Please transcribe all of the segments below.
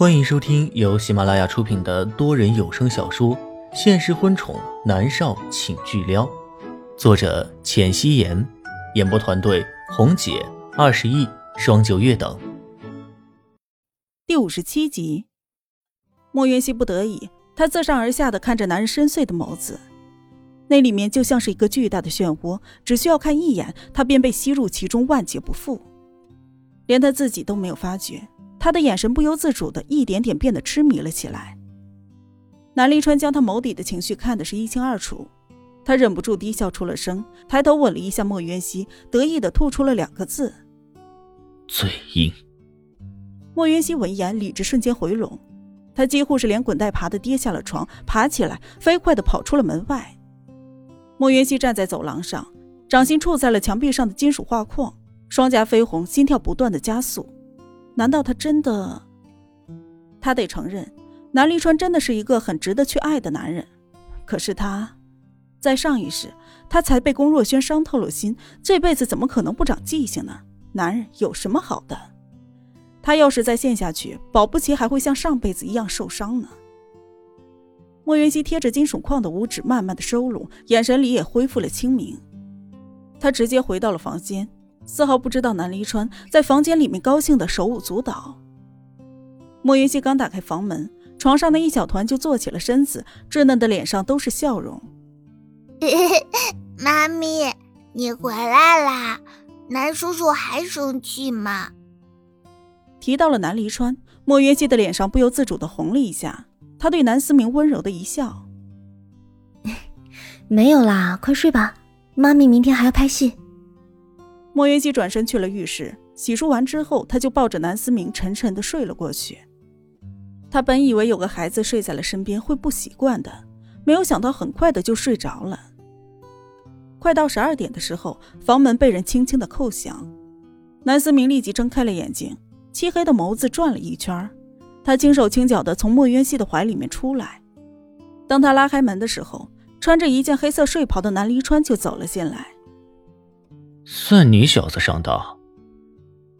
欢迎收听由喜马拉雅出品的多人有声小说《现实婚宠男少请巨撩》，作者：浅汐颜，演播团队：红姐、二十亿、双九月等。第五十七集，莫云熙不得已，他自上而下的看着男人深邃的眸子，那里面就像是一个巨大的漩涡，只需要看一眼，他便被吸入其中，万劫不复，连他自己都没有发觉。他的眼神不由自主的一点点变得痴迷了起来。南立川将他眸底的情绪看得是一清二楚，他忍不住低笑出了声，抬头吻了一下莫渊熙，得意的吐出了两个字：“嘴硬。”莫渊熙闻言，理智瞬间回笼，他几乎是连滚带爬的跌下了床，爬起来，飞快的跑出了门外。莫渊熙站在走廊上，掌心触在了墙壁上的金属画框，双颊绯红，心跳不断的加速。难道他真的？他得承认，南离川真的是一个很值得去爱的男人。可是他，在上一世，他才被龚若轩伤透了心，这辈子怎么可能不长记性呢？男人有什么好的？他要是再陷下去，保不齐还会像上辈子一样受伤呢。莫云熙贴着金属框的五指慢慢的收拢，眼神里也恢复了清明。他直接回到了房间。丝毫不知道南离川在房间里面高兴的手舞足蹈。莫云熙刚打开房门，床上的一小团就坐起了身子，稚嫩的脸上都是笑容。妈咪，你回来啦！南叔叔还生气吗？提到了南离川，莫云熙的脸上不由自主的红了一下。他对南思明温柔的一笑：“ 没有啦，快睡吧，妈咪明天还要拍戏。”莫云熙转身去了浴室，洗漱完之后，他就抱着南思明沉沉的睡了过去。他本以为有个孩子睡在了身边会不习惯的，没有想到很快的就睡着了。快到十二点的时候，房门被人轻轻的叩响，南思明立即睁开了眼睛，漆黑的眸子转了一圈，他轻手轻脚的从莫渊熙的怀里面出来。当他拉开门的时候，穿着一件黑色睡袍的南离川就走了进来。算你小子上当。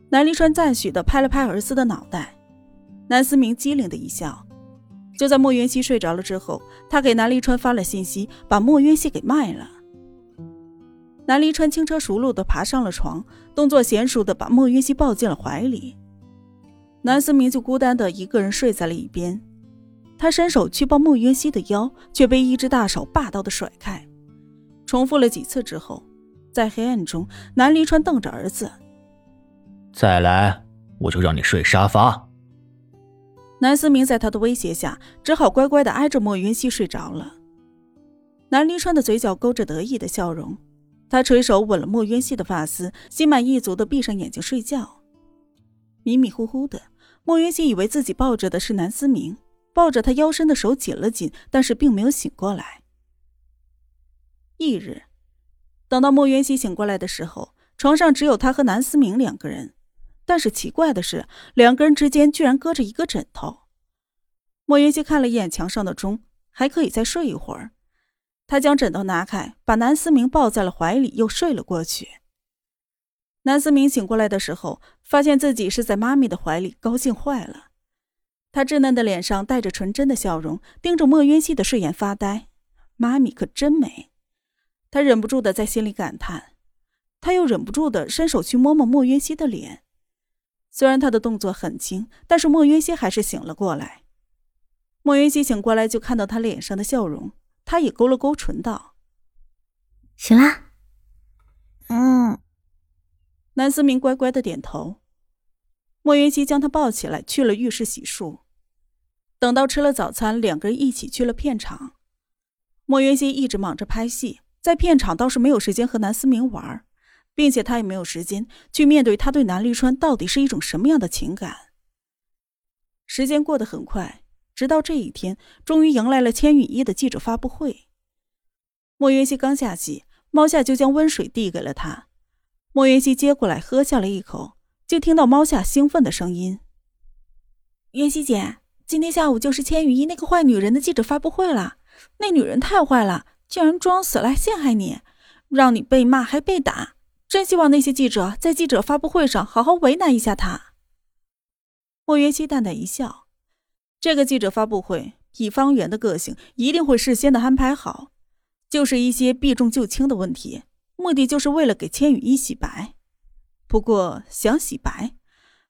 南离川赞许的拍了拍儿子的脑袋，南思明机灵的一笑。就在莫渊熙睡着了之后，他给南离川发了信息，把莫渊熙给卖了。南离川轻车熟路的爬上了床，动作娴熟的把莫渊熙抱进了怀里。南思明就孤单的一个人睡在了一边，他伸手去抱莫渊熙的腰，却被一只大手霸道的甩开。重复了几次之后。在黑暗中，南离川瞪着儿子：“再来，我就让你睡沙发。”南思明在他的威胁下，只好乖乖的挨着莫云熙睡着了。南离川的嘴角勾着得意的笑容，他垂手吻了莫云熙的发丝，心满意足的闭上眼睛睡觉。迷迷糊糊的，莫云熙以为自己抱着的是南思明，抱着他腰身的手紧了紧，但是并没有醒过来。翌日。等到莫渊熙醒过来的时候，床上只有他和南思明两个人。但是奇怪的是，两个人之间居然搁着一个枕头。莫渊熙看了一眼墙上的钟，还可以再睡一会儿。他将枕头拿开，把南思明抱在了怀里，又睡了过去。南思明醒过来的时候，发现自己是在妈咪的怀里，高兴坏了。他稚嫩的脸上带着纯真的笑容，盯着莫渊熙的睡眼发呆。妈咪可真美。他忍不住的在心里感叹，他又忍不住的伸手去摸摸莫云熙的脸，虽然他的动作很轻，但是莫云熙还是醒了过来。莫云熙醒过来就看到他脸上的笑容，他也勾了勾唇道：“醒啦。”嗯。南思明乖乖的点头。莫云熙将他抱起来去了浴室洗漱，等到吃了早餐，两个人一起去了片场。莫云熙一直忙着拍戏。在片场倒是没有时间和南思明玩，并且他也没有时间去面对他对南立川到底是一种什么样的情感。时间过得很快，直到这一天，终于迎来了千羽一的记者发布会。莫云熙刚下戏，猫夏就将温水递给了他。莫云熙接过来喝下了一口，就听到猫夏兴奋的声音：“云熙姐，今天下午就是千羽一那个坏女人的记者发布会了，那女人太坏了。”竟然装死来陷害你，让你被骂还被打，真希望那些记者在记者发布会上好好为难一下他。莫云熙淡淡一笑，这个记者发布会，以方圆的个性，一定会事先的安排好，就是一些避重就轻的问题，目的就是为了给千羽一洗白。不过想洗白，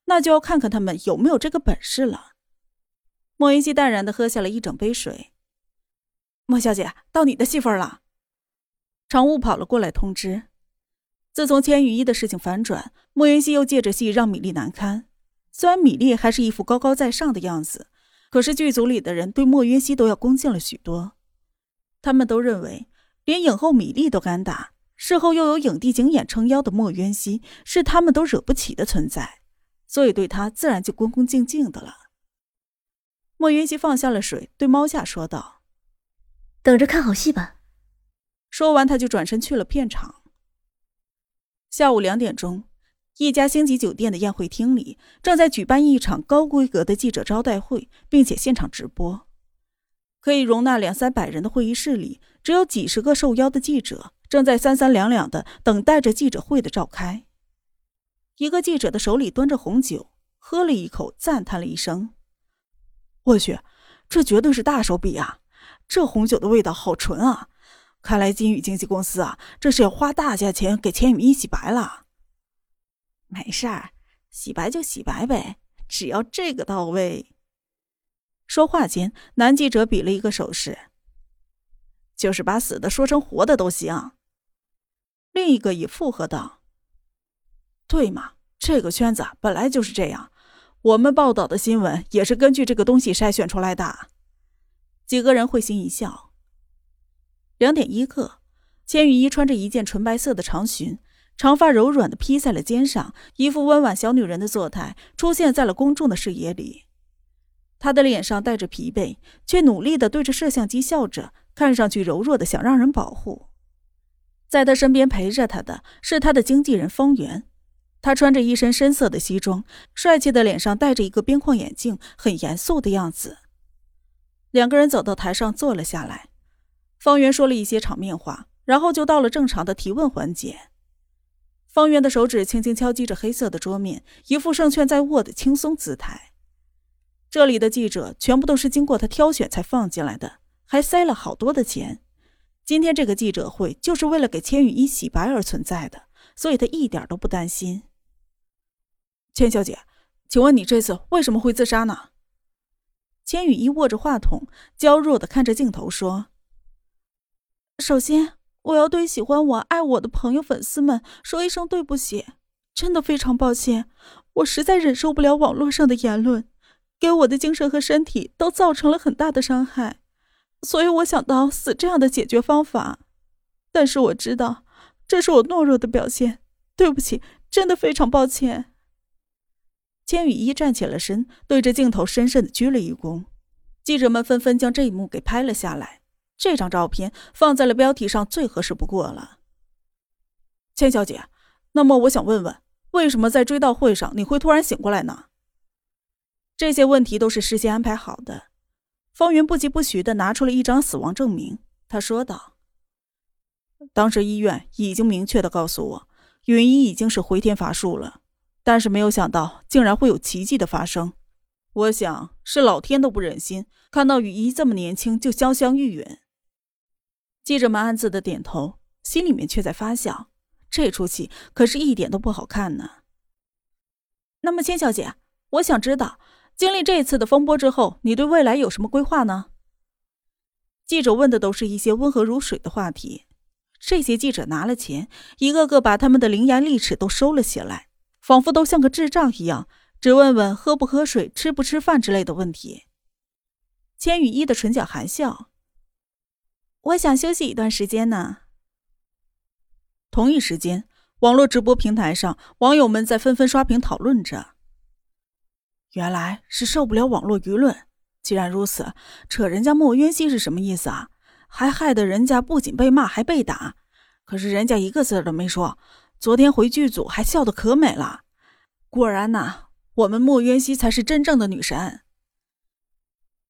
那就要看看他们有没有这个本事了。莫云熙淡然的喝下了一整杯水。莫小姐，到你的戏份了。常务跑了过来通知。自从千羽一的事情反转，莫云熙又借着戏让米粒难堪。虽然米粒还是一副高高在上的样子。可是剧组里的人对莫云熙都要恭敬了许多，他们都认为连影后米粒都敢打，事后又有影帝景琰撑腰的莫云熙是他们都惹不起的存在，所以对他自然就恭恭敬敬的了。莫云熙放下了水，对猫夏说道：“等着看好戏吧。”说完，他就转身去了片场。下午两点钟。一家星级酒店的宴会厅里，正在举办一场高规格的记者招待会，并且现场直播。可以容纳两三百人的会议室里，只有几十个受邀的记者，正在三三两两的等待着记者会的召开。一个记者的手里端着红酒，喝了一口，赞叹了一声：“我去，这绝对是大手笔啊！这红酒的味道好纯啊！看来金宇经纪公司啊，这是要花大价钱给千羽一洗白了。”没事儿，洗白就洗白呗，只要这个到位。说话间，男记者比了一个手势，就是把死的说成活的都行。另一个也附和道：“对嘛，这个圈子本来就是这样，我们报道的新闻也是根据这个东西筛选出来的。”几个人会心一笑。两点一刻，千羽衣穿着一件纯白色的长裙。长发柔软的披在了肩上，一副温婉小女人的作态出现在了公众的视野里。她的脸上带着疲惫，却努力的对着摄像机笑着，看上去柔弱的想让人保护。在她身边陪着她的是她的经纪人方圆，他穿着一身深色的西装，帅气的脸上戴着一个边框眼镜，很严肃的样子。两个人走到台上坐了下来，方圆说了一些场面话，然后就到了正常的提问环节。方圆的手指轻轻敲击着黑色的桌面，一副胜券在握的轻松姿态。这里的记者全部都是经过他挑选才放进来的，还塞了好多的钱。今天这个记者会就是为了给千羽一洗白而存在的，所以他一点都不担心。千小姐，请问你这次为什么会自杀呢？千羽一握着话筒，娇弱的看着镜头说：“首先。”我要对喜欢我、爱我的朋友、粉丝们说一声对不起，真的非常抱歉，我实在忍受不了网络上的言论，给我的精神和身体都造成了很大的伤害，所以我想到死这样的解决方法。但是我知道这是我懦弱的表现，对不起，真的非常抱歉。千羽一站起了身，对着镜头深深的鞠了一躬，记者们纷纷将这一幕给拍了下来。这张照片放在了标题上最合适不过了。千小姐，那么我想问问，为什么在追悼会上你会突然醒过来呢？这些问题都是事先安排好的。方云不疾不徐的拿出了一张死亡证明，他说道：“当时医院已经明确的告诉我，云一已经是回天乏术了，但是没有想到竟然会有奇迹的发生。我想是老天都不忍心看到雨衣这么年轻就香香玉殒。”记者们暗自的点头，心里面却在发笑。这出戏可是一点都不好看呢。那么，千小姐，我想知道，经历这次的风波之后，你对未来有什么规划呢？记者问的都是一些温和如水的话题。这些记者拿了钱，一个个把他们的伶牙俐齿都收了起来，仿佛都像个智障一样，只问问喝不喝水、吃不吃饭之类的问题。千羽一的唇角含笑。我想休息一段时间呢。同一时间，网络直播平台上，网友们在纷纷刷屏讨论着。原来是受不了网络舆论。既然如此，扯人家莫渊熙是什么意思啊？还害得人家不仅被骂，还被打。可是人家一个字都没说。昨天回剧组还笑得可美了。果然呐，我们莫渊熙才是真正的女神。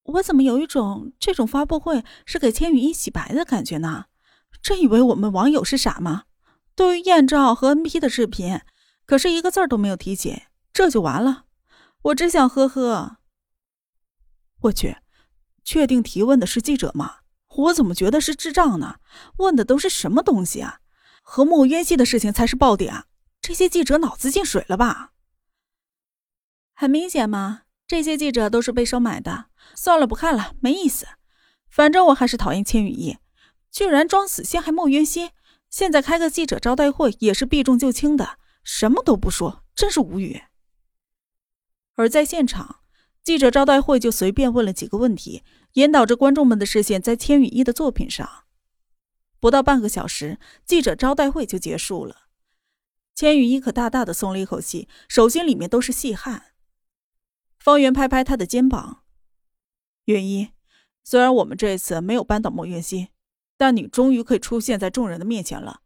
我怎么有一种这种发布会是给千羽一洗白的感觉呢？真以为我们网友是傻吗？对于艳照和 NP 的视频，可是一个字儿都没有提起，这就完了。我只想呵呵。我去，确定提问的是记者吗？我怎么觉得是智障呢？问的都是什么东西啊？和莫渊熙的事情才是爆点，这些记者脑子进水了吧？很明显嘛，这些记者都是被收买的。算了，不看了，没意思。反正我还是讨厌千羽翼，居然装死陷害莫渊熙，现在开个记者招待会也是避重就轻的，什么都不说，真是无语。而在现场，记者招待会就随便问了几个问题。引导着观众们的视线在千羽翼的作品上，不到半个小时，记者招待会就结束了。千羽一可大大的松了一口气，手心里面都是细汗。方圆拍拍他的肩膀：“云一，虽然我们这次没有扳倒莫云熙，但你终于可以出现在众人的面前了，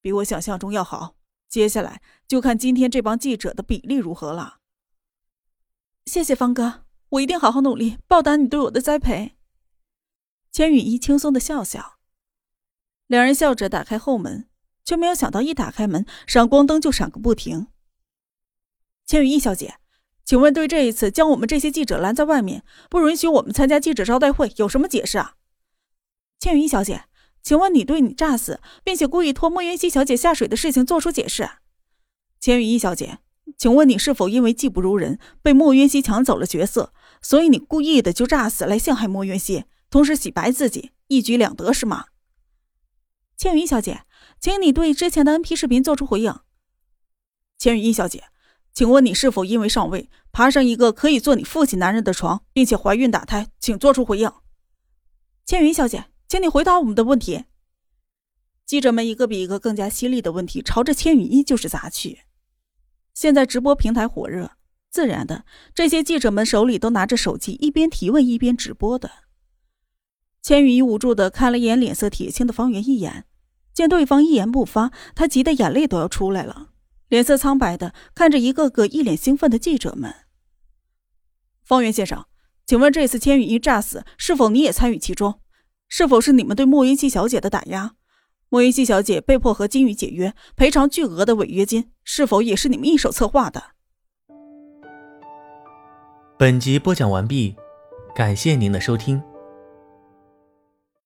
比我想象中要好。接下来就看今天这帮记者的比例如何了。”谢谢方哥。我一定好好努力，报答你对我的栽培。千羽衣轻松的笑笑，两人笑着打开后门，却没有想到一打开门，闪光灯就闪个不停。千羽翼小姐，请问对这一次将我们这些记者拦在外面，不允许我们参加记者招待会，有什么解释啊？千羽翼小姐，请问你对你诈死并且故意拖莫云熙小姐下水的事情做出解释？千羽翼小姐。请问你是否因为技不如人，被莫云熙抢走了角色，所以你故意的就诈死来陷害莫云熙，同时洗白自己，一举两得是吗？千羽小姐，请你对之前的 N P 视频做出回应。千羽小姐，请问你是否因为上位，爬上一个可以做你父亲男人的床，并且怀孕打胎？请做出回应。千羽小姐，请你回答我们的问题。记者们一个比一个更加犀利的问题朝着千羽衣就是砸去。现在直播平台火热，自然的，这些记者们手里都拿着手机，一边提问一边直播的。千羽衣无助的看了一眼脸色铁青的方圆一眼，见对方一言不发，他急得眼泪都要出来了，脸色苍白的看着一个个一脸兴奋的记者们。方圆先生，请问这次千羽衣诈死，是否你也参与其中？是否是你们对莫云熙小姐的打压？莫云熙小姐被迫和金宇解约，赔偿巨额的违约金，是否也是你们一手策划的？本集播讲完毕，感谢您的收听。